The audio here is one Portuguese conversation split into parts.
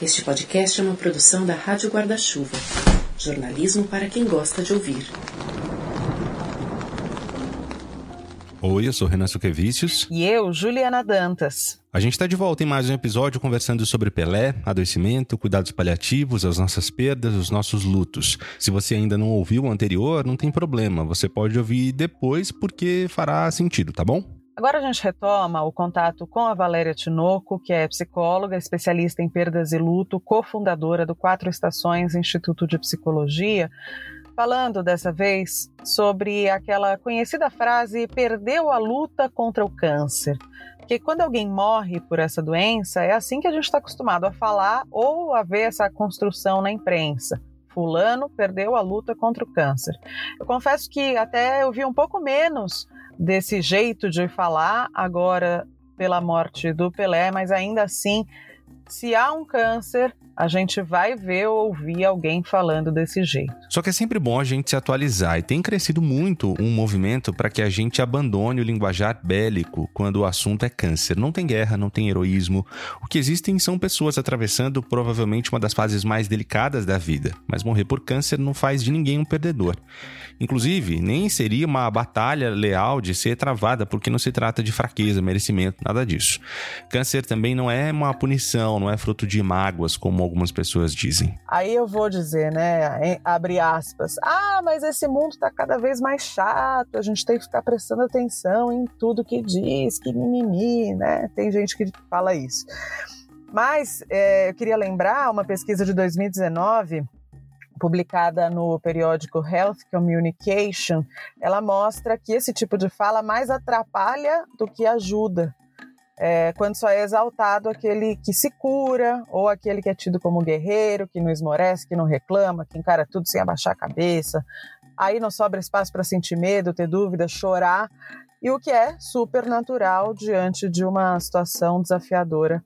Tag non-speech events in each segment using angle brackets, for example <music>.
Este podcast é uma produção da Rádio Guarda-Chuva. Jornalismo para quem gosta de ouvir. Oi, eu sou Renan Suquevicius. E eu, Juliana Dantas. A gente está de volta em mais um episódio conversando sobre Pelé, adoecimento, cuidados paliativos, as nossas perdas, os nossos lutos. Se você ainda não ouviu o anterior, não tem problema, você pode ouvir depois porque fará sentido, tá bom? Agora a gente retoma o contato com a Valéria Tinoco, que é psicóloga, especialista em perdas e luto, cofundadora do Quatro Estações Instituto de Psicologia, falando dessa vez sobre aquela conhecida frase perdeu a luta contra o câncer. Porque quando alguém morre por essa doença, é assim que a gente está acostumado a falar ou a ver essa construção na imprensa. Fulano perdeu a luta contra o câncer. Eu confesso que até eu vi um pouco menos desse jeito de falar agora pela morte do Pelé, mas ainda assim, se há um câncer, a gente vai ver ou ouvir alguém falando desse jeito. Só que é sempre bom a gente se atualizar e tem crescido muito um movimento para que a gente abandone o linguajar bélico quando o assunto é câncer. Não tem guerra, não tem heroísmo. O que existem são pessoas atravessando provavelmente uma das fases mais delicadas da vida, mas morrer por câncer não faz de ninguém um perdedor. Inclusive, nem seria uma batalha leal de ser travada porque não se trata de fraqueza, merecimento, nada disso. Câncer também não é uma punição, não é fruto de mágoas como algumas pessoas dizem. Aí eu vou dizer, né, abre aspas, ah, mas esse mundo está cada vez mais chato, a gente tem que ficar prestando atenção em tudo que diz, que mimimi, né? Tem gente que fala isso. Mas é, eu queria lembrar uma pesquisa de 2019 publicada no periódico Health Communication, ela mostra que esse tipo de fala mais atrapalha do que ajuda é, quando só é exaltado aquele que se cura, ou aquele que é tido como guerreiro, que não esmorece, que não reclama, que encara tudo sem abaixar a cabeça. Aí não sobra espaço para sentir medo, ter dúvida, chorar, e o que é super natural diante de uma situação desafiadora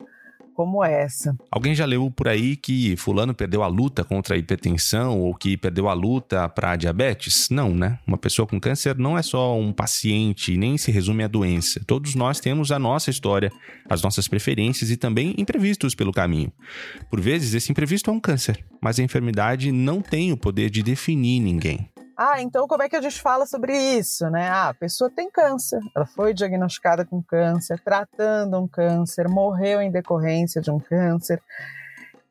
como essa. Alguém já leu por aí que fulano perdeu a luta contra a hipertensão ou que perdeu a luta para diabetes? Não, né? Uma pessoa com câncer não é só um paciente, nem se resume à doença. Todos nós temos a nossa história, as nossas preferências e também imprevistos pelo caminho. Por vezes esse imprevisto é um câncer, mas a enfermidade não tem o poder de definir ninguém. Ah, então como é que a gente fala sobre isso, né? Ah, a pessoa tem câncer, ela foi diagnosticada com câncer, tratando um câncer, morreu em decorrência de um câncer.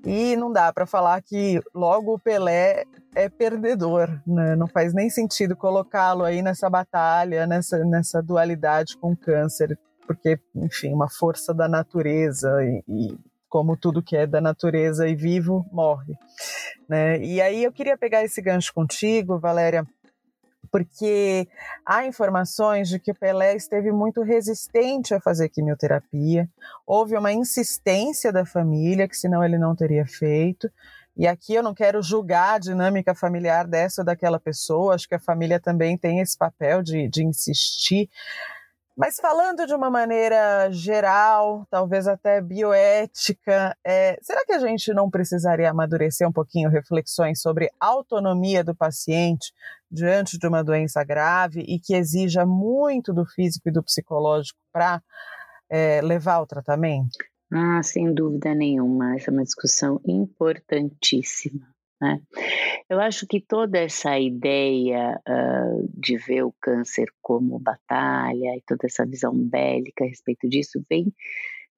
E não dá para falar que logo o Pelé é perdedor, né? Não faz nem sentido colocá-lo aí nessa batalha, nessa, nessa dualidade com o câncer, porque, enfim, uma força da natureza e, e como tudo que é da natureza e vivo morre. Né? E aí eu queria pegar esse gancho contigo, Valéria, porque há informações de que o Pelé esteve muito resistente a fazer quimioterapia, houve uma insistência da família, que senão ele não teria feito. E aqui eu não quero julgar a dinâmica familiar dessa ou daquela pessoa, acho que a família também tem esse papel de, de insistir. Mas falando de uma maneira geral, talvez até bioética, é, será que a gente não precisaria amadurecer um pouquinho reflexões sobre autonomia do paciente diante de uma doença grave e que exija muito do físico e do psicológico para é, levar ao tratamento? Ah, sem dúvida nenhuma, essa é uma discussão importantíssima. Né? Eu acho que toda essa ideia uh, de ver o câncer como batalha e toda essa visão bélica a respeito disso vem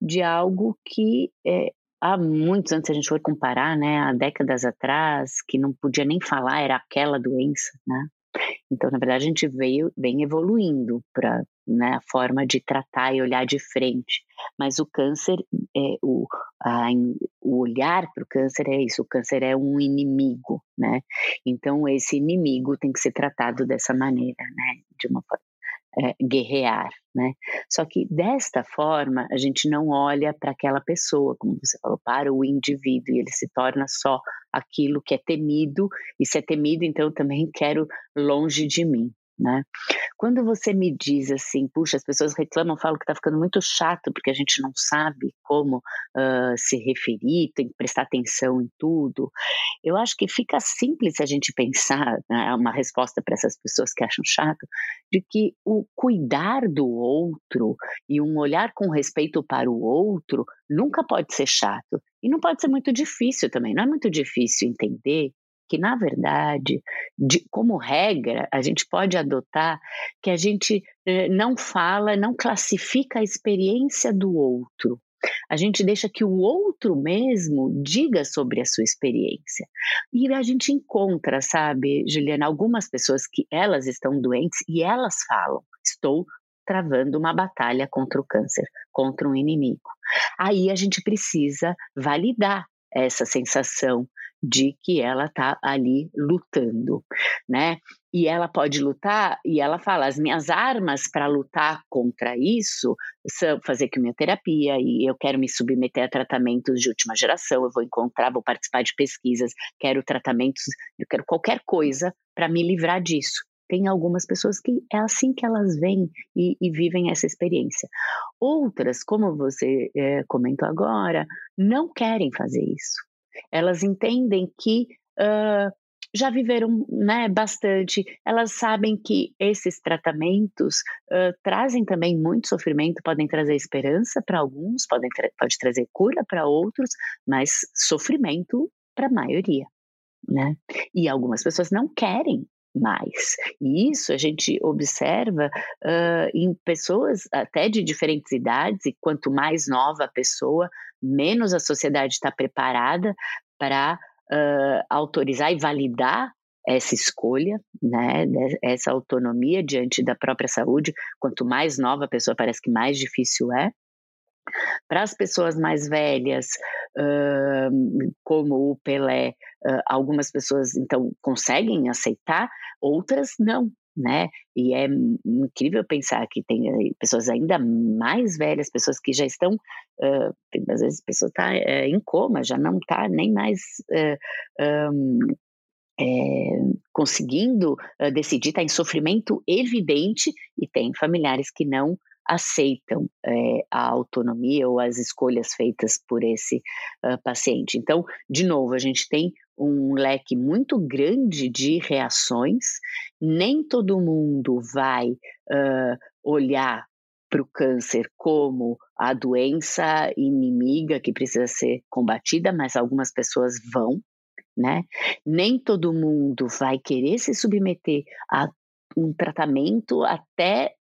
de algo que é, há muitos anos, se a gente for comparar, né, há décadas atrás, que não podia nem falar, era aquela doença, né? Então, na verdade, a gente veio, vem evoluindo para né, a forma de tratar e olhar de frente. Mas o câncer, é, o, a, o olhar para o câncer é isso: o câncer é um inimigo, né? Então, esse inimigo tem que ser tratado dessa maneira, né? De uma forma é, guerrear, né? Só que desta forma a gente não olha para aquela pessoa, como você falou, para o indivíduo e ele se torna só aquilo que é temido e se é temido então também quero longe de mim, né? Quando você me diz assim, puxa, as pessoas reclamam, falam que está ficando muito chato porque a gente não sabe como uh, se referir, tem que prestar atenção em tudo. Eu acho que fica simples a gente pensar, né, uma resposta para essas pessoas que acham chato, de que o cuidar do outro e um olhar com respeito para o outro nunca pode ser chato. E não pode ser muito difícil também, não é muito difícil entender que, na verdade, de, como regra, a gente pode adotar que a gente eh, não fala, não classifica a experiência do outro. A gente deixa que o outro mesmo diga sobre a sua experiência. E a gente encontra, sabe, Juliana, algumas pessoas que elas estão doentes e elas falam: estou travando uma batalha contra o câncer, contra um inimigo. Aí a gente precisa validar essa sensação de que ela está ali lutando, né? E ela pode lutar, e ela fala: as minhas armas para lutar contra isso são fazer quimioterapia, e eu quero me submeter a tratamentos de última geração, eu vou encontrar, vou participar de pesquisas, quero tratamentos, eu quero qualquer coisa para me livrar disso. Tem algumas pessoas que é assim que elas vêm e, e vivem essa experiência. Outras, como você é, comentou agora, não querem fazer isso elas entendem que uh, já viveram né, bastante, elas sabem que esses tratamentos uh, trazem também muito sofrimento, podem trazer esperança para alguns, podem tra pode trazer cura para outros, mas sofrimento para a maioria. Né? E algumas pessoas não querem mais. E isso a gente observa uh, em pessoas até de diferentes idades, e quanto mais nova a pessoa, menos a sociedade está preparada para uh, autorizar e validar essa escolha, né, essa autonomia diante da própria saúde. Quanto mais nova a pessoa, parece que mais difícil é. Para as pessoas mais velhas, como o Pelé, algumas pessoas então conseguem aceitar, outras não, né? E é incrível pensar que tem eh, pessoas ainda mais velhas, pessoas que já estão, uh, às vezes a pessoa está eh, em coma, já não está nem mais uh, um, é, conseguindo decidir, está em sofrimento evidente e tem familiares que não aceitam é, a autonomia ou as escolhas feitas por esse uh, paciente. Então, de novo, a gente tem um leque muito grande de reações, nem todo mundo vai uh, olhar para o câncer como a doença inimiga que precisa ser combatida, mas algumas pessoas vão, né? Nem todo mundo vai querer se submeter a um tratamento até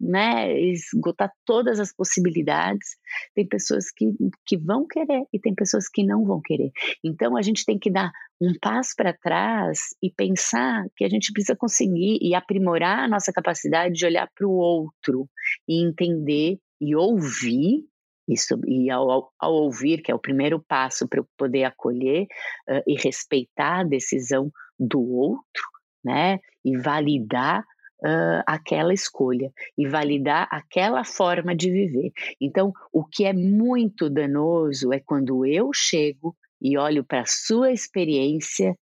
né, esgotar todas as possibilidades. Tem pessoas que, que vão querer e tem pessoas que não vão querer. Então a gente tem que dar um passo para trás e pensar que a gente precisa conseguir e aprimorar a nossa capacidade de olhar para o outro e entender e ouvir isso, e ao, ao, ouvir, que é o primeiro passo para eu poder acolher uh, e respeitar a decisão do outro, né? E validar uh, aquela escolha e validar aquela forma de viver. Então, o que é muito danoso é quando eu chego e olho para a sua experiência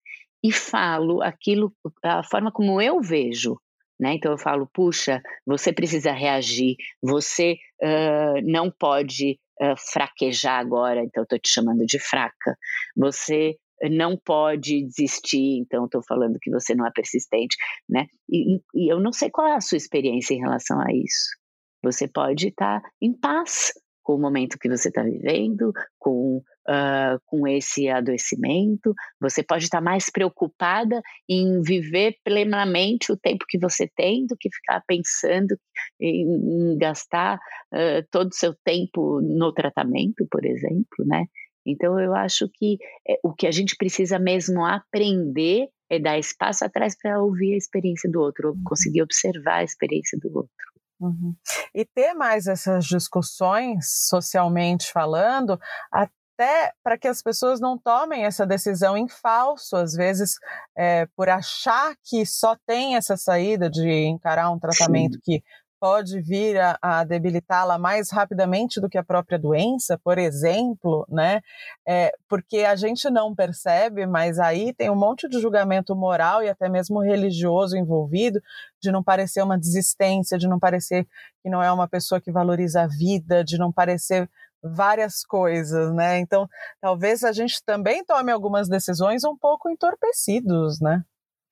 e falo aquilo, a forma como eu vejo. Né? Então eu falo, puxa, você precisa reagir, você uh, não pode uh, fraquejar agora, então estou te chamando de fraca. Você não pode desistir, então estou falando que você não é persistente, né? E, e, eu não sei qual é a sua experiência em relação a isso. Você pode estar tá em paz com o momento que você está vivendo, com, uh, com esse adoecimento, você pode estar tá mais preocupada em viver plenamente o tempo que você tem do que ficar pensando em, em gastar uh, todo o seu tempo no tratamento, por exemplo, né? Então, eu acho que é, o que a gente precisa mesmo aprender é dar espaço atrás para ouvir a experiência do outro, uhum. conseguir observar a experiência do outro. Uhum. E ter mais essas discussões, socialmente falando, até para que as pessoas não tomem essa decisão em falso, às vezes, é, por achar que só tem essa saída de encarar um tratamento Sim. que pode vir a, a debilitá-la mais rapidamente do que a própria doença, por exemplo, né? É, porque a gente não percebe, mas aí tem um monte de julgamento moral e até mesmo religioso envolvido, de não parecer uma desistência, de não parecer que não é uma pessoa que valoriza a vida, de não parecer várias coisas, né? Então, talvez a gente também tome algumas decisões um pouco entorpecidos, né?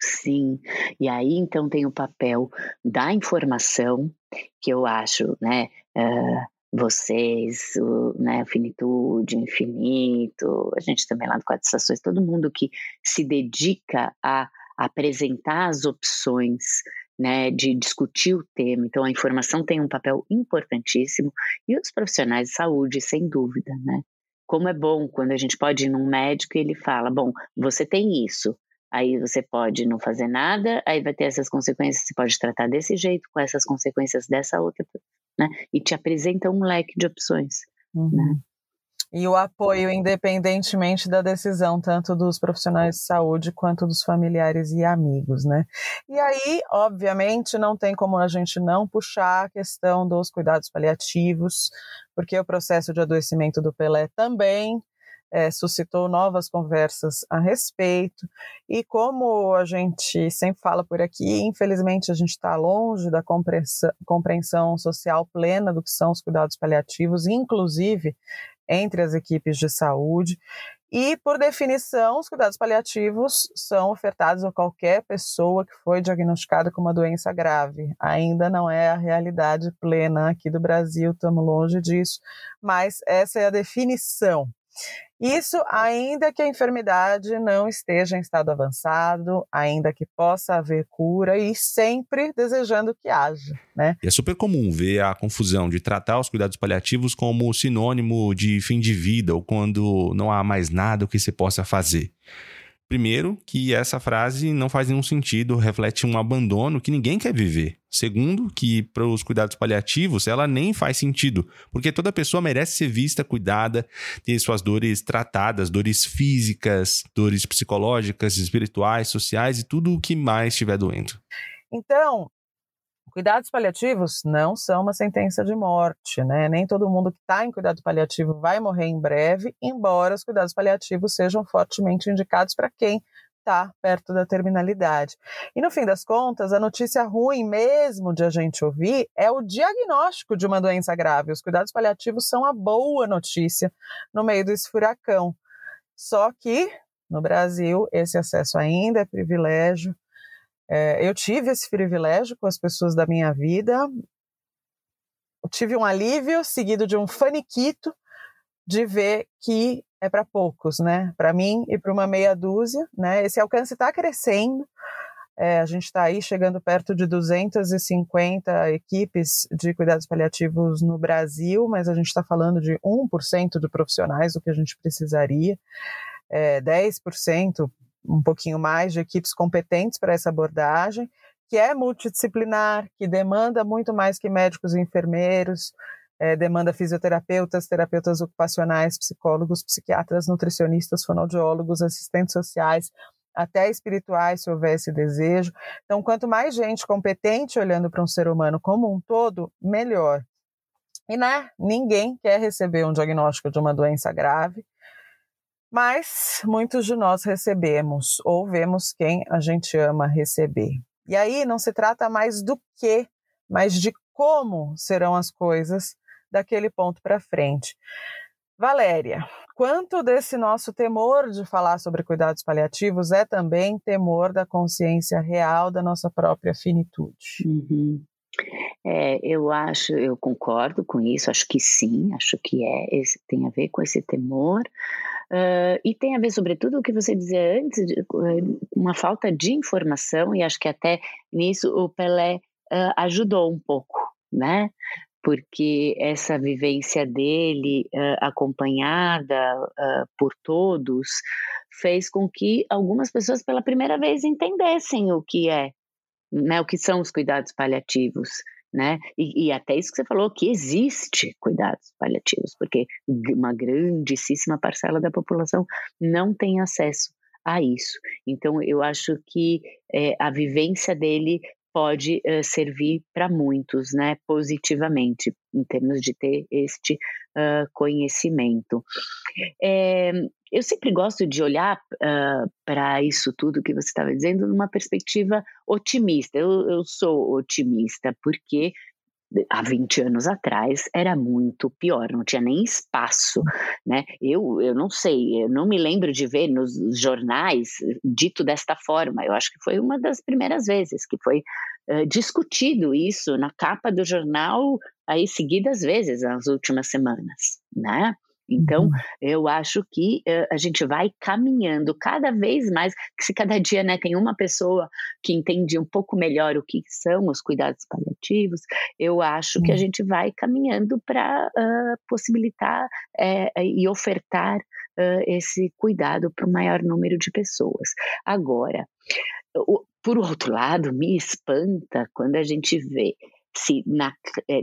Sim, e aí então tem o papel da informação, que eu acho, né, uh, vocês, o, né, Finitude, Infinito, a gente também lá do Quatro Estações, todo mundo que se dedica a apresentar as opções, né, de discutir o tema. Então, a informação tem um papel importantíssimo e os profissionais de saúde, sem dúvida, né? Como é bom quando a gente pode ir num médico e ele fala: bom, você tem isso, aí você pode não fazer nada, aí vai ter essas consequências, você pode tratar desse jeito, com essas consequências dessa outra, né? E te apresenta um leque de opções, uhum. né? E o apoio, independentemente da decisão, tanto dos profissionais de saúde quanto dos familiares e amigos, né? E aí, obviamente, não tem como a gente não puxar a questão dos cuidados paliativos, porque o processo de adoecimento do Pelé também é, suscitou novas conversas a respeito. E como a gente sempre fala por aqui, infelizmente a gente está longe da compreensão, compreensão social plena do que são os cuidados paliativos, inclusive entre as equipes de saúde. E, por definição, os cuidados paliativos são ofertados a qualquer pessoa que foi diagnosticada com uma doença grave. Ainda não é a realidade plena aqui do Brasil, estamos longe disso, mas essa é a definição. Isso ainda que a enfermidade não esteja em estado avançado, ainda que possa haver cura e sempre desejando que haja, né? E é super comum ver a confusão de tratar os cuidados paliativos como sinônimo de fim de vida ou quando não há mais nada que se possa fazer. Primeiro, que essa frase não faz nenhum sentido, reflete um abandono que ninguém quer viver. Segundo, que para os cuidados paliativos ela nem faz sentido, porque toda pessoa merece ser vista, cuidada, ter suas dores tratadas, dores físicas, dores psicológicas, espirituais, sociais e tudo o que mais estiver doendo. Então, Cuidados paliativos não são uma sentença de morte, né? Nem todo mundo que está em cuidado paliativo vai morrer em breve, embora os cuidados paliativos sejam fortemente indicados para quem está perto da terminalidade. E no fim das contas, a notícia ruim mesmo de a gente ouvir é o diagnóstico de uma doença grave. Os cuidados paliativos são a boa notícia no meio desse furacão. Só que no Brasil esse acesso ainda é privilégio é, eu tive esse privilégio com as pessoas da minha vida. Eu tive um alívio seguido de um faniquito de ver que é para poucos, né? Para mim e para uma meia dúzia, né? Esse alcance está crescendo. É, a gente está aí chegando perto de 250 equipes de cuidados paliativos no Brasil, mas a gente está falando de 1% de profissionais do que a gente precisaria, é, 10% um pouquinho mais de equipes competentes para essa abordagem, que é multidisciplinar, que demanda muito mais que médicos e enfermeiros, é, demanda fisioterapeutas, terapeutas ocupacionais, psicólogos, psiquiatras, nutricionistas, fonoaudiólogos, assistentes sociais, até espirituais, se houver esse desejo. Então, quanto mais gente competente olhando para um ser humano como um todo, melhor. E, né, ninguém quer receber um diagnóstico de uma doença grave, mas muitos de nós recebemos ou vemos quem a gente ama receber. E aí não se trata mais do que, mas de como serão as coisas daquele ponto para frente. Valéria, quanto desse nosso temor de falar sobre cuidados paliativos é também temor da consciência real da nossa própria finitude? Uhum. É, eu acho, eu concordo com isso, acho que sim, acho que é, esse, tem a ver com esse temor, uh, e tem a ver, sobretudo, o que você dizia antes, de, uma falta de informação, e acho que até nisso o Pelé uh, ajudou um pouco, né? Porque essa vivência dele, uh, acompanhada por todos, fez com que algumas pessoas pela primeira vez entendessem o que é né, o que são os cuidados paliativos, né? E, e, até isso que você falou, que existe cuidados paliativos, porque uma grandíssima parcela da população não tem acesso a isso. Então, eu acho que é, a vivência dele pode uh, servir para muitos, né, positivamente, em termos de ter este uh, conhecimento. É, eu sempre gosto de olhar uh, para isso tudo que você estava dizendo numa perspectiva otimista. Eu, eu sou otimista porque há 20 anos atrás era muito pior, não tinha nem espaço, né? Eu, eu não sei, eu não me lembro de ver nos jornais dito desta forma. Eu acho que foi uma das primeiras vezes que foi uh, discutido isso na capa do jornal aí seguidas vezes nas últimas semanas, né? Então, uhum. eu acho que uh, a gente vai caminhando cada vez mais, se cada dia né, tem uma pessoa que entende um pouco melhor o que são os cuidados paliativos, eu acho uhum. que a gente vai caminhando para uh, possibilitar uh, e ofertar esse cuidado para o maior número de pessoas. Agora, o, por outro lado, me espanta quando a gente vê se na,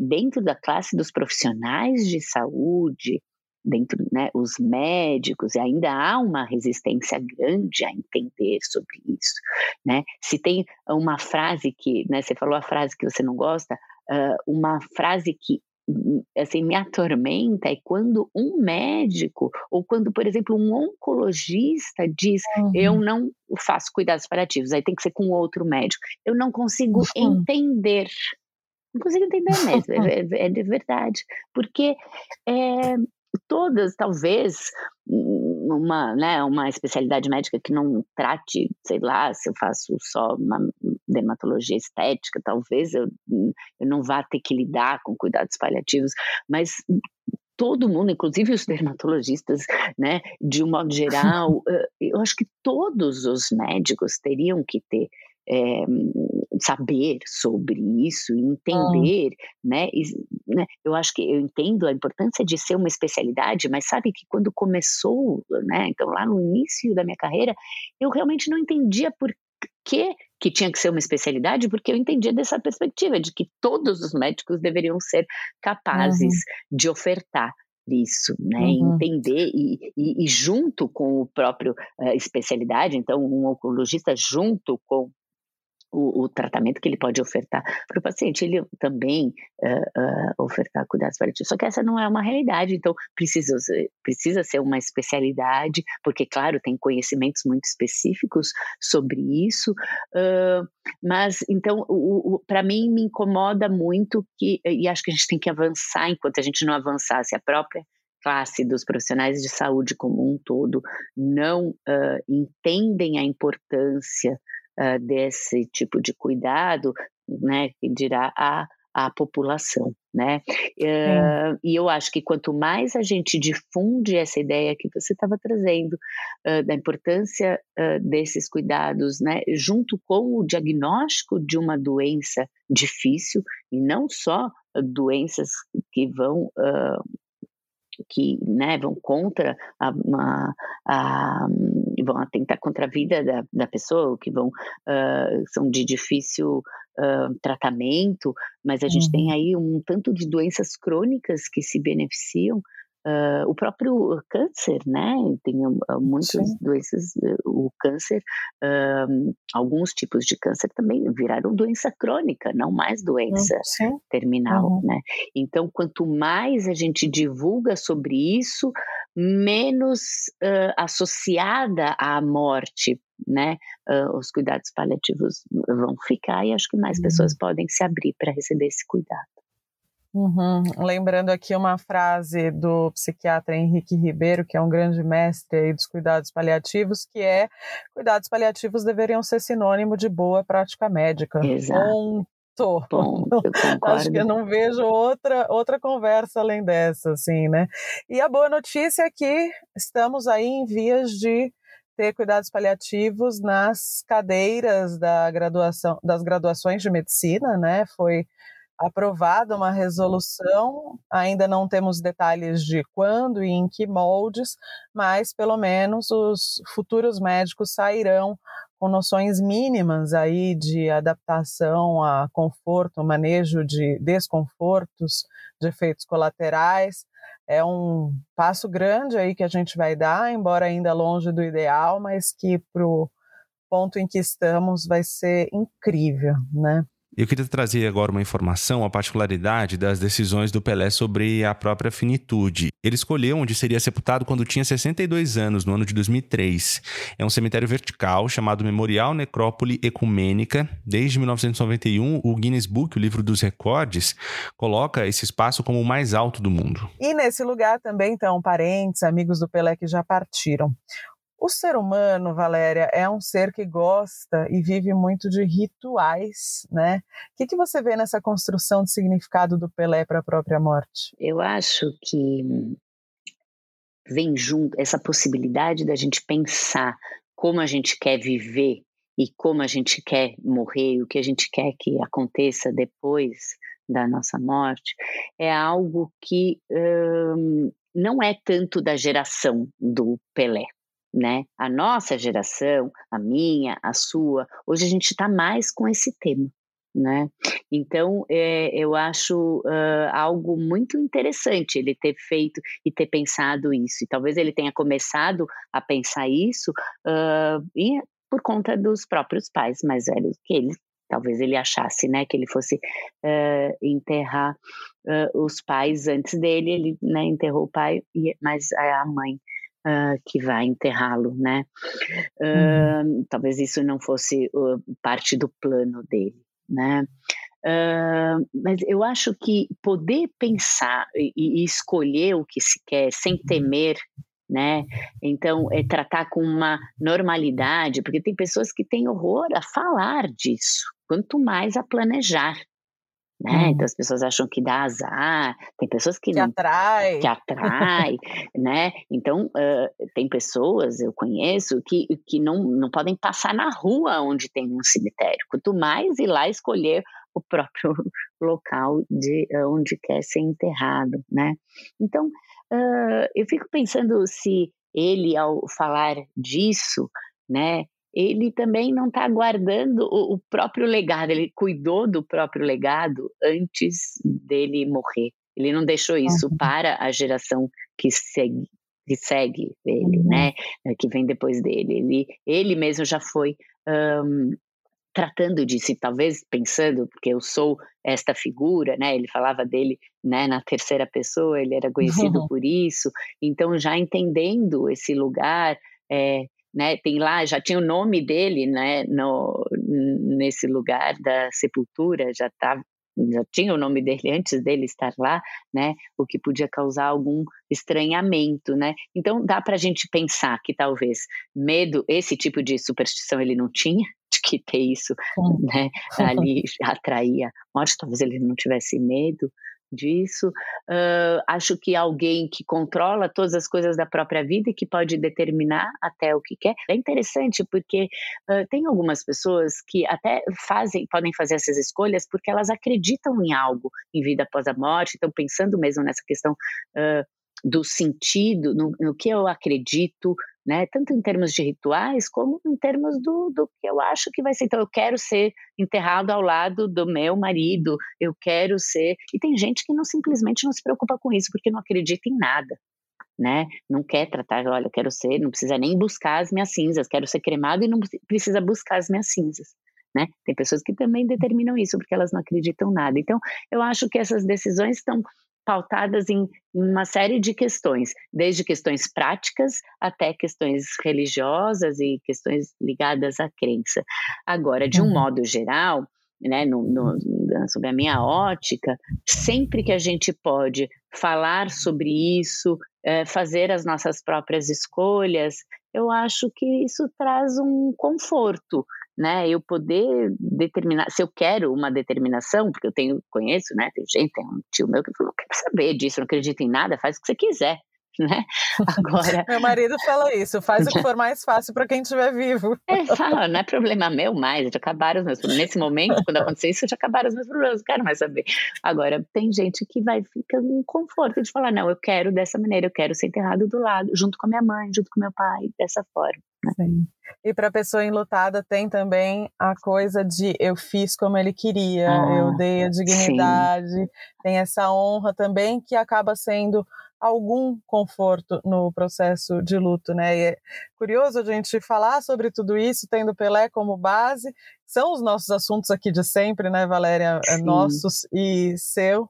dentro da classe dos profissionais de saúde, dentro, né, os médicos, e ainda há uma resistência grande a entender sobre isso, né? Se tem uma frase que, né, você falou a frase que você não gosta, uh, uma frase que assim me atormenta é quando um médico ou quando, por exemplo, um oncologista diz uhum. eu não faço cuidados paliativos, aí tem que ser com outro médico. Eu não consigo uhum. entender. Não consigo entender mesmo, é, é, <laughs> é de verdade. Porque é, todas, talvez, uma, né, uma especialidade médica que não trate, sei lá, se eu faço só uma dermatologia estética, talvez eu, eu não vá ter que lidar com cuidados paliativos, mas todo mundo, inclusive os <laughs> dermatologistas, né, de um modo geral, <laughs> eu acho que todos os médicos teriam que ter é, saber sobre isso, entender, né, e, né? Eu acho que eu entendo a importância de ser uma especialidade, mas sabe que quando começou, né, então lá no início da minha carreira, eu realmente não entendia por que que tinha que ser uma especialidade, porque eu entendia dessa perspectiva de que todos os médicos deveriam ser capazes uhum. de ofertar isso, né? Uhum. Entender e, e, e, junto com o próprio uh, especialidade, então um oncologista junto com o, o, tratamento que ele pode ofertar para o paciente, ele também uh, uh, ofertar cuidados paliativos. Só que essa não é uma realidade, então precisa, precisa ser uma especialidade, porque, claro, tem conhecimentos muito específicos sobre isso, uh, mas então, para mim, me incomoda muito que, e acho que a gente tem que avançar enquanto a gente não avançasse a própria classe dos profissionais de saúde como um todo não entendem a importância uh, desse tipo de cuidado, né, que dirá a, a população, né? Uh, e eu acho que quanto mais a gente difunde essa ideia que você estava trazendo uh, da importância desses cuidados, né, junto com o diagnóstico de uma doença difícil e não só doenças que vão que né, vão contra a, a, a, vão atentar contra a vida da, da pessoa, que vão uh, são de difícil uh, tratamento, mas a gente uhum. tem aí um tanto de doenças crônicas que se beneficiam Uh, o próprio câncer, né? Tem uh, muitas Sim. doenças, uh, o câncer, alguns tipos de câncer também viraram doença crônica, não mais doença Sim. terminal, uhum. né? Então, quanto mais a gente divulga sobre isso, menos associada à morte né, uh, os cuidados paliativos vão ficar e acho que mais uhum. pessoas podem se abrir para receber esse cuidado. Uhum. Lembrando aqui uma frase do psiquiatra Henrique Ribeiro, que é um grande mestre dos cuidados paliativos, que é: cuidados paliativos deveriam ser sinônimo de boa prática médica. Exato. Ponto. <laughs> Acho que eu não vejo outra, outra conversa além dessa, assim, né? E a boa notícia é que estamos aí em vias de ter cuidados paliativos nas cadeiras da graduação, das graduações de medicina, né? Foi aprovada uma resolução, ainda não temos detalhes de quando e em que moldes, mas pelo menos os futuros médicos sairão com noções mínimas aí de adaptação a conforto, manejo de desconfortos, de efeitos colaterais. É um passo grande aí que a gente vai dar, embora ainda longe do ideal, mas que para o ponto em que estamos vai ser incrível, né? Eu queria trazer agora uma informação, a particularidade das decisões do Pelé sobre a própria finitude. Ele escolheu onde seria sepultado quando tinha 62 anos, no ano de 2003. É um cemitério vertical chamado Memorial Necrópole Ecumênica. Desde 1991, o Guinness Book, o livro dos recordes, coloca esse espaço como o mais alto do mundo. E nesse lugar também estão parentes, amigos do Pelé que já partiram. O ser humano, Valéria, é um ser que gosta e vive muito de rituais, né? O que, que você vê nessa construção de significado do Pelé para a própria morte? Eu acho que vem junto essa possibilidade da gente pensar como a gente quer viver e como a gente quer morrer, o que a gente quer que aconteça depois da nossa morte, é algo que hum, não é tanto da geração do Pelé né? A nossa geração, a minha, a sua, hoje a gente está mais com esse tema. Né? Então, é, eu acho uh, algo muito interessante ele ter feito e ter pensado isso. E talvez ele tenha começado a pensar isso uh, e por conta dos próprios pais mais velhos que ele. Talvez ele achasse, né, que ele fosse uh, enterrar os pais antes dele. Ele, né, enterrou o pai, mas a mãe uh, que vai enterrá-lo, né? Uh, uhum. Talvez isso não fosse uh, parte do plano dele, né? mas eu acho que poder pensar e, e, escolher o que se quer sem uhum. temer né? Então, é tratar com uma normalidade, porque tem pessoas que têm horror a falar disso, quanto mais a planejar, né? Hum. Então as pessoas acham que dá azar, tem pessoas que, que não, atrai, que atrai, né? Então uh, tem pessoas eu conheço que, que não, não podem passar na rua onde tem um cemitério. Quanto mais ir lá escolher o próprio <laughs> local de onde quer ser enterrado, né? Então uh, eu fico pensando se ele ao falar disso, né? Ele também não está guardando o, o, próprio legado, ele cuidou do próprio legado antes dele morrer. Ele não deixou isso para a geração que segue, que segue ele, uhum. né? Que vem depois dele. Ele, ele mesmo já foi um, tratando disso, e talvez pensando, porque eu sou esta figura, né? Ele falava dele, né? Na terceira pessoa, ele era conhecido uhum. <laughs> por isso. Então, já entendendo esse lugar, é, né? Tem lá, já tinha o nome dele, né? No, nesse lugar da sepultura, já estava já tinha o nome dele <laughs> antes dele estar lá, né? O que podia causar algum estranhamento, né? Então dá para a gente pensar que talvez medo, esse tipo de superstição ele não tinha, <laughs> de que ter isso, né? Ali atraía morte, talvez ele não tivesse medo, disso. Uh, acho que alguém que controla todas as coisas da própria vida e que pode determinar até o que quer. É interessante porque uh, tem algumas pessoas que até fazem, podem fazer essas escolhas porque elas acreditam em algo, em vida após a morte, estão pensando mesmo nessa questão uh, do sentido, no, no que eu acredito, né? Tanto em termos de rituais, como em termos do, do que eu acho que vai ser. Então, eu quero ser enterrado ao lado do meu marido, eu quero ser. E tem gente que não simplesmente não se preocupa com isso, porque não acredita em nada. Né? Não quer tratar, olha, quero ser, não precisa nem buscar as minhas cinzas, quero ser cremado e não precisa buscar as minhas cinzas. Né? Tem pessoas que também determinam isso porque elas não acreditam nada. Então, eu acho que essas decisões estão pautadas em uma série de questões, desde questões práticas até questões religiosas e questões ligadas à crença. Agora, de um uhum. modo geral, né, no, no, sob a minha ótica, sempre que a gente pode falar sobre isso, é, fazer as nossas próprias escolhas, eu acho que isso traz um conforto né? Eu poder determinar, se eu quero uma determinação, porque eu tenho, conheço, né? Tem gente, tem um tio meu que falou, não quero saber disso, não acredita em nada, faz o que você quiser. <laughs> Né? Agora. meu marido fala isso, faz o que for mais fácil para quem estiver vivo. É, fala, não é problema meu mais, já acabaram os meus problemas. Nesse momento, quando acontecer isso, já acabaram os meus problemas, não quero mais saber. Agora, tem gente que vai ficar um conforto de falar, não, eu quero dessa maneira, eu quero ser enterrado do lado, junto com a minha mãe, junto com meu pai, dessa forma. Sim. E para a pessoa enlutada tem também a coisa de eu fiz como ele queria, ah, eu dei a dignidade, sim. tem essa honra também que acaba sendo algum conforto no processo de luto, né? E é curioso a gente falar sobre tudo isso, tendo Pelé como base. São os nossos assuntos aqui de sempre, né, Valéria? É Sim. Nossos e seu.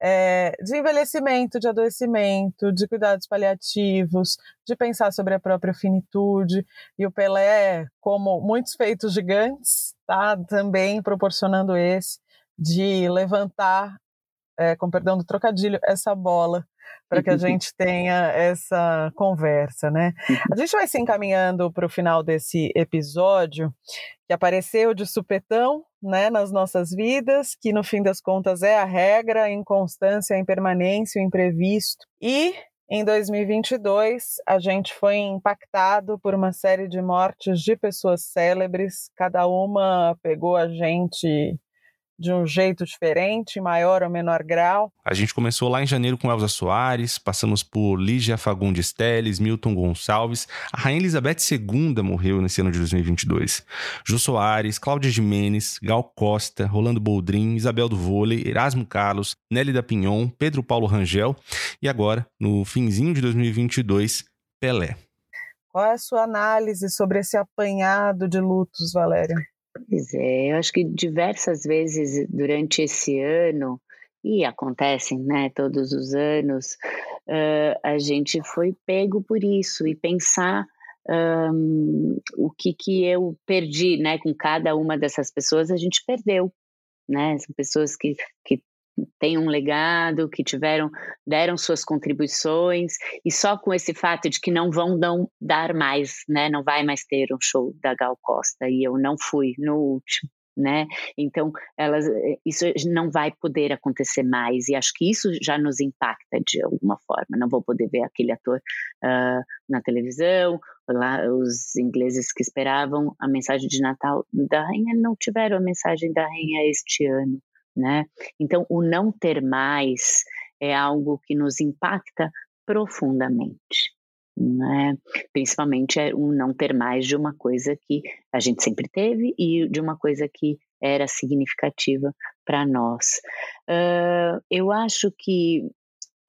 É, de envelhecimento, de adoecimento, de cuidados paliativos, de pensar sobre a própria finitude. E o Pelé, como muitos feitos gigantes, tá? Também proporcionando esse de levantar é, com perdão do trocadilho, essa bola para que a <laughs> gente tenha essa conversa, né? A gente vai se encaminhando para o final desse episódio, que apareceu de supetão, né, nas nossas vidas, que no fim das contas é a regra, a inconstância, a impermanência, o imprevisto. E em 2022, a gente foi impactado por uma série de mortes de pessoas célebres, cada uma pegou a gente de um jeito diferente, maior ou menor grau. A gente começou lá em janeiro com Elza Soares, passamos por Lígia Fagundes Teles, Milton Gonçalves, a Rainha Elizabeth II morreu nesse ano de 2022, Jô Soares, Cláudia Jimenez, Gal Costa, Rolando Boldrin, Isabel do Vôlei, Erasmo Carlos, Nelly da Pinhon, Pedro Paulo Rangel e agora, no finzinho de 2022, Pelé. Qual é a sua análise sobre esse apanhado de lutos, Valéria? Pois é, eu acho que diversas vezes durante esse ano, e acontecem né, todos os anos, uh, a gente foi pego por isso e pensar um, o que, que eu perdi né, com cada uma dessas pessoas, a gente perdeu. Né? São pessoas que, que têm um legado, que tiveram, deram suas contribuições, e só com esse fato de que não vão não dar mais, né? Não vai mais ter um show da Gal Costa, e eu não fui no último. Né? Então, elas, isso não vai poder acontecer mais, e acho que isso já nos impacta de alguma forma. Não vou poder ver aquele ator uh, na televisão, lá os ingleses que esperavam a mensagem de Natal da rainha não tiveram a mensagem da rainha este ano né? Então, o não ter mais é algo que nos impacta profundamente. Né? Principalmente é um não ter mais de uma coisa que a gente sempre teve e de uma coisa que era significativa para nós. Uh, eu acho que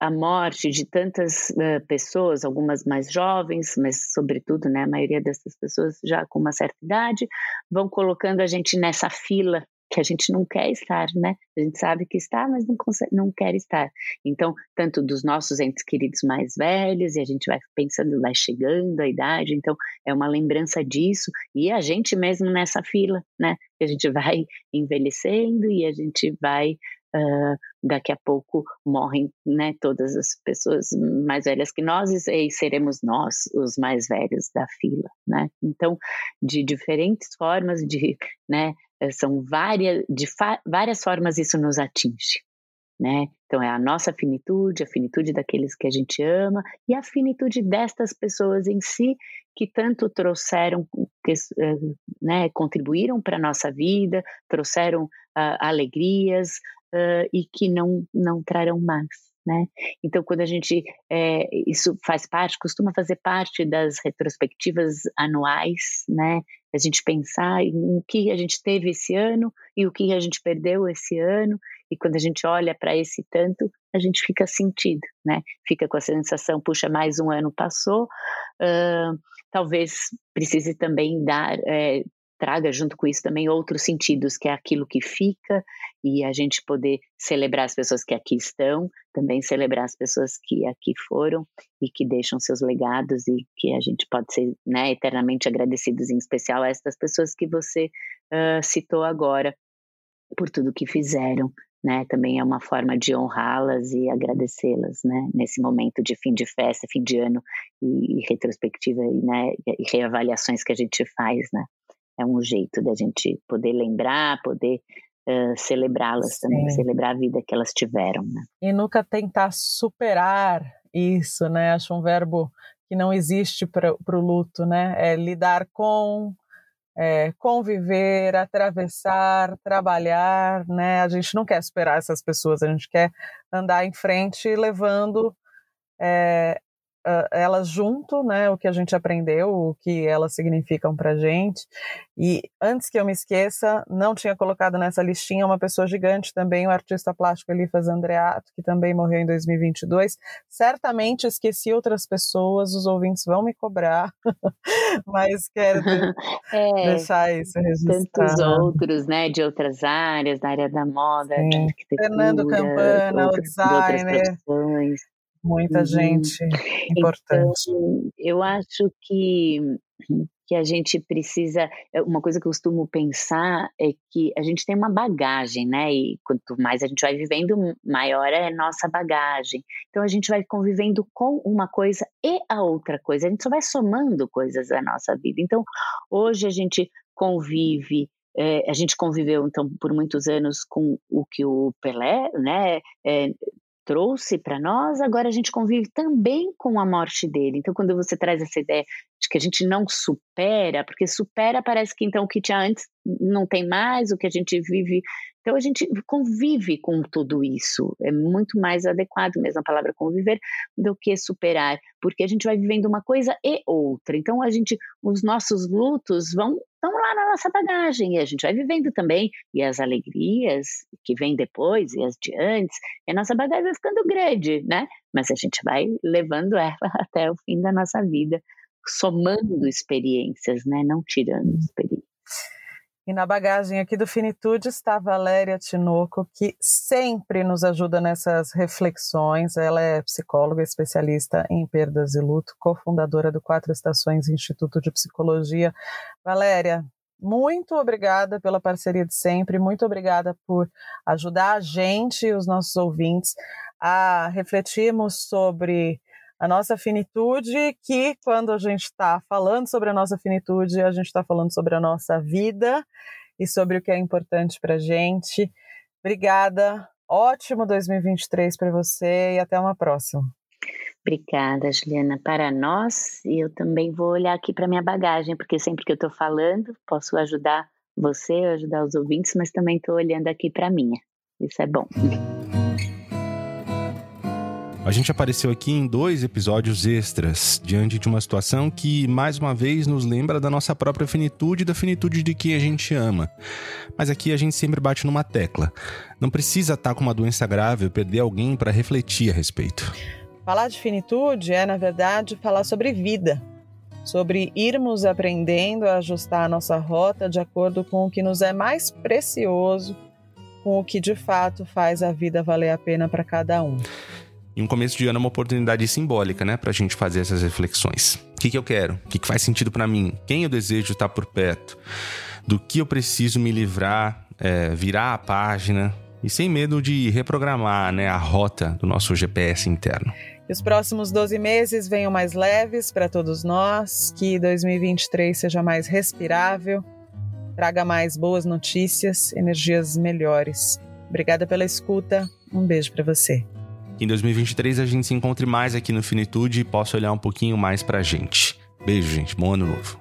a morte de tantas uh, pessoas, algumas mais jovens, mas sobretudo, né, a maioria dessas pessoas já com uma certa idade, vão colocando a gente nessa fila que a gente não quer estar, né? A gente sabe que está, mas não, consegue, não quer estar. Então, tanto dos nossos entes queridos mais velhos, e a gente vai pensando, vai chegando a idade, então é uma lembrança disso, e a gente mesmo nessa fila, né? A gente vai envelhecendo e a gente vai Uh, daqui a pouco morrem né, todas as pessoas mais velhas que nós e seremos nós os mais velhos da fila, né? Então, de diferentes formas de, né, são várias, de várias formas isso nos atinge. Né? Então é a nossa finitude, a finitude daqueles que a gente ama e a finitude destas pessoas em si que tanto trouxeram, que, eh, né, contribuíram para a nossa vida, trouxeram uh, alegrias uh, e que não, não trarão mais. Né? Então, quando a gente, é, isso faz parte, costuma fazer parte das retrospectivas anuais, né? A gente pensar em o que a gente teve esse ano e o que a gente perdeu esse ano, e quando a gente olha para esse tanto, a gente fica sentido, né? Fica com a sensação, puxa, mais um ano passou, uh, talvez precise também dar, é, traga junto com isso também outros sentidos, que é aquilo que fica e a gente poder celebrar as pessoas que aqui estão, também celebrar as pessoas que aqui foram e que deixam seus legados e que a gente pode ser né, eternamente agradecidos, em especial a estas pessoas que você uh, citou agora por tudo que fizeram. Né, também é uma forma de honrá-las e agradecê-las, né, nesse momento de fim de festa, fim de ano e, e retrospectiva né, e reavaliações que a gente faz, né é um jeito da gente poder lembrar, poder uh, celebrá-las também, celebrar a vida que elas tiveram. Né? E nunca tentar superar isso, né? Acho um verbo que não existe para o luto, né? É lidar com, é, conviver, atravessar, trabalhar, né? A gente não quer superar essas pessoas, a gente quer andar em frente levando é, elas junto, né, o que a gente aprendeu, o que elas significam para gente. E antes que eu me esqueça, não tinha colocado nessa listinha uma pessoa gigante também, o artista plástico Elifas Andreato, que também morreu em 2022. Certamente esqueci outras pessoas, os ouvintes vão me cobrar, <laughs> mas quero <laughs> é, deixar isso registrado. Tantos outros, né, de outras áreas, da área da moda, da arquitetura, Fernando Campana, o designer. Muita uhum. gente importante. Então, eu acho que que a gente precisa. É, uma coisa que eu costumo pensar é que a gente tem uma bagagem, né? E quanto mais a gente vai vivendo, maior é a nossa bagagem. Então a gente vai convivendo com uma coisa e a outra coisa. A gente só vai somando coisas da nossa vida. Então hoje a gente convive. É, a gente conviveu então por muitos anos com o que o Pelé, né, é, trouxe para nós, agora a gente convive também com a morte dele. Então, quando você traz essa ideia de que a gente não supera, porque supera parece que então o que tinha antes não tem mais, o que a gente vive. Então, a gente convive com tudo isso. É muito mais adequado mesmo a palavra conviver do que superar, porque a gente vai vivendo uma coisa e outra. Então, a gente, os nossos lutos vão estão lá na nossa bagagem e a gente vai vivendo também e as alegrias que vêm depois e as de antes, e a nossa bagagem vai ficando grande, né? Mas a gente vai levando ela <laughs> até o fim da nossa vida, somando experiências, né? Não tirando experiências. E na bagagem aqui do Finitude está Valéria Tinoco, que sempre nos ajuda nessas reflexões. Ela é psicóloga, especialista em perdas e luto, cofundadora do Quatro Estações Instituto de Psicologia. Valéria, muito obrigada pela parceria de sempre, muito obrigada por ajudar a gente e os nossos ouvintes a refletirmos sobre a nossa finitude, que quando a gente está falando sobre a nossa finitude, a gente está falando sobre a nossa vida e sobre o que é importante para a gente. Obrigada, ótimo 2023 para você e até uma próxima. Obrigada, Juliana. Para nós, e eu também vou olhar aqui para minha bagagem, porque sempre que eu estou falando, posso ajudar você, ajudar os ouvintes, mas também estou olhando aqui para minha. Isso é bom. A gente apareceu aqui em dois episódios extras, diante de uma situação que, mais uma vez, nos lembra da nossa própria finitude e da finitude de quem a gente ama. Mas aqui a gente sempre bate numa tecla. Não precisa estar com uma doença grave ou perder alguém para refletir a respeito. Falar de finitude é, na verdade, falar sobre vida. Sobre irmos aprendendo a ajustar a nossa rota de acordo com o que nos é mais precioso, com o que de fato faz a vida valer a pena para cada um. E um começo de ano é uma oportunidade simbólica, né, pra gente fazer essas reflexões. O que, que eu quero? O que, que faz sentido para mim? Quem eu desejo estar por perto? Do que eu preciso me livrar, é, virar a página e sem medo de reprogramar né, a rota do nosso GPS interno. Os próximos 12 meses venham mais leves para todos nós, que 2023 seja mais respirável, traga mais boas notícias, energias melhores. Obrigada pela escuta, um beijo para você. Que em 2023 a gente se encontre mais aqui no Finitude e possa olhar um pouquinho mais pra gente. Beijo, gente. Bom ano novo.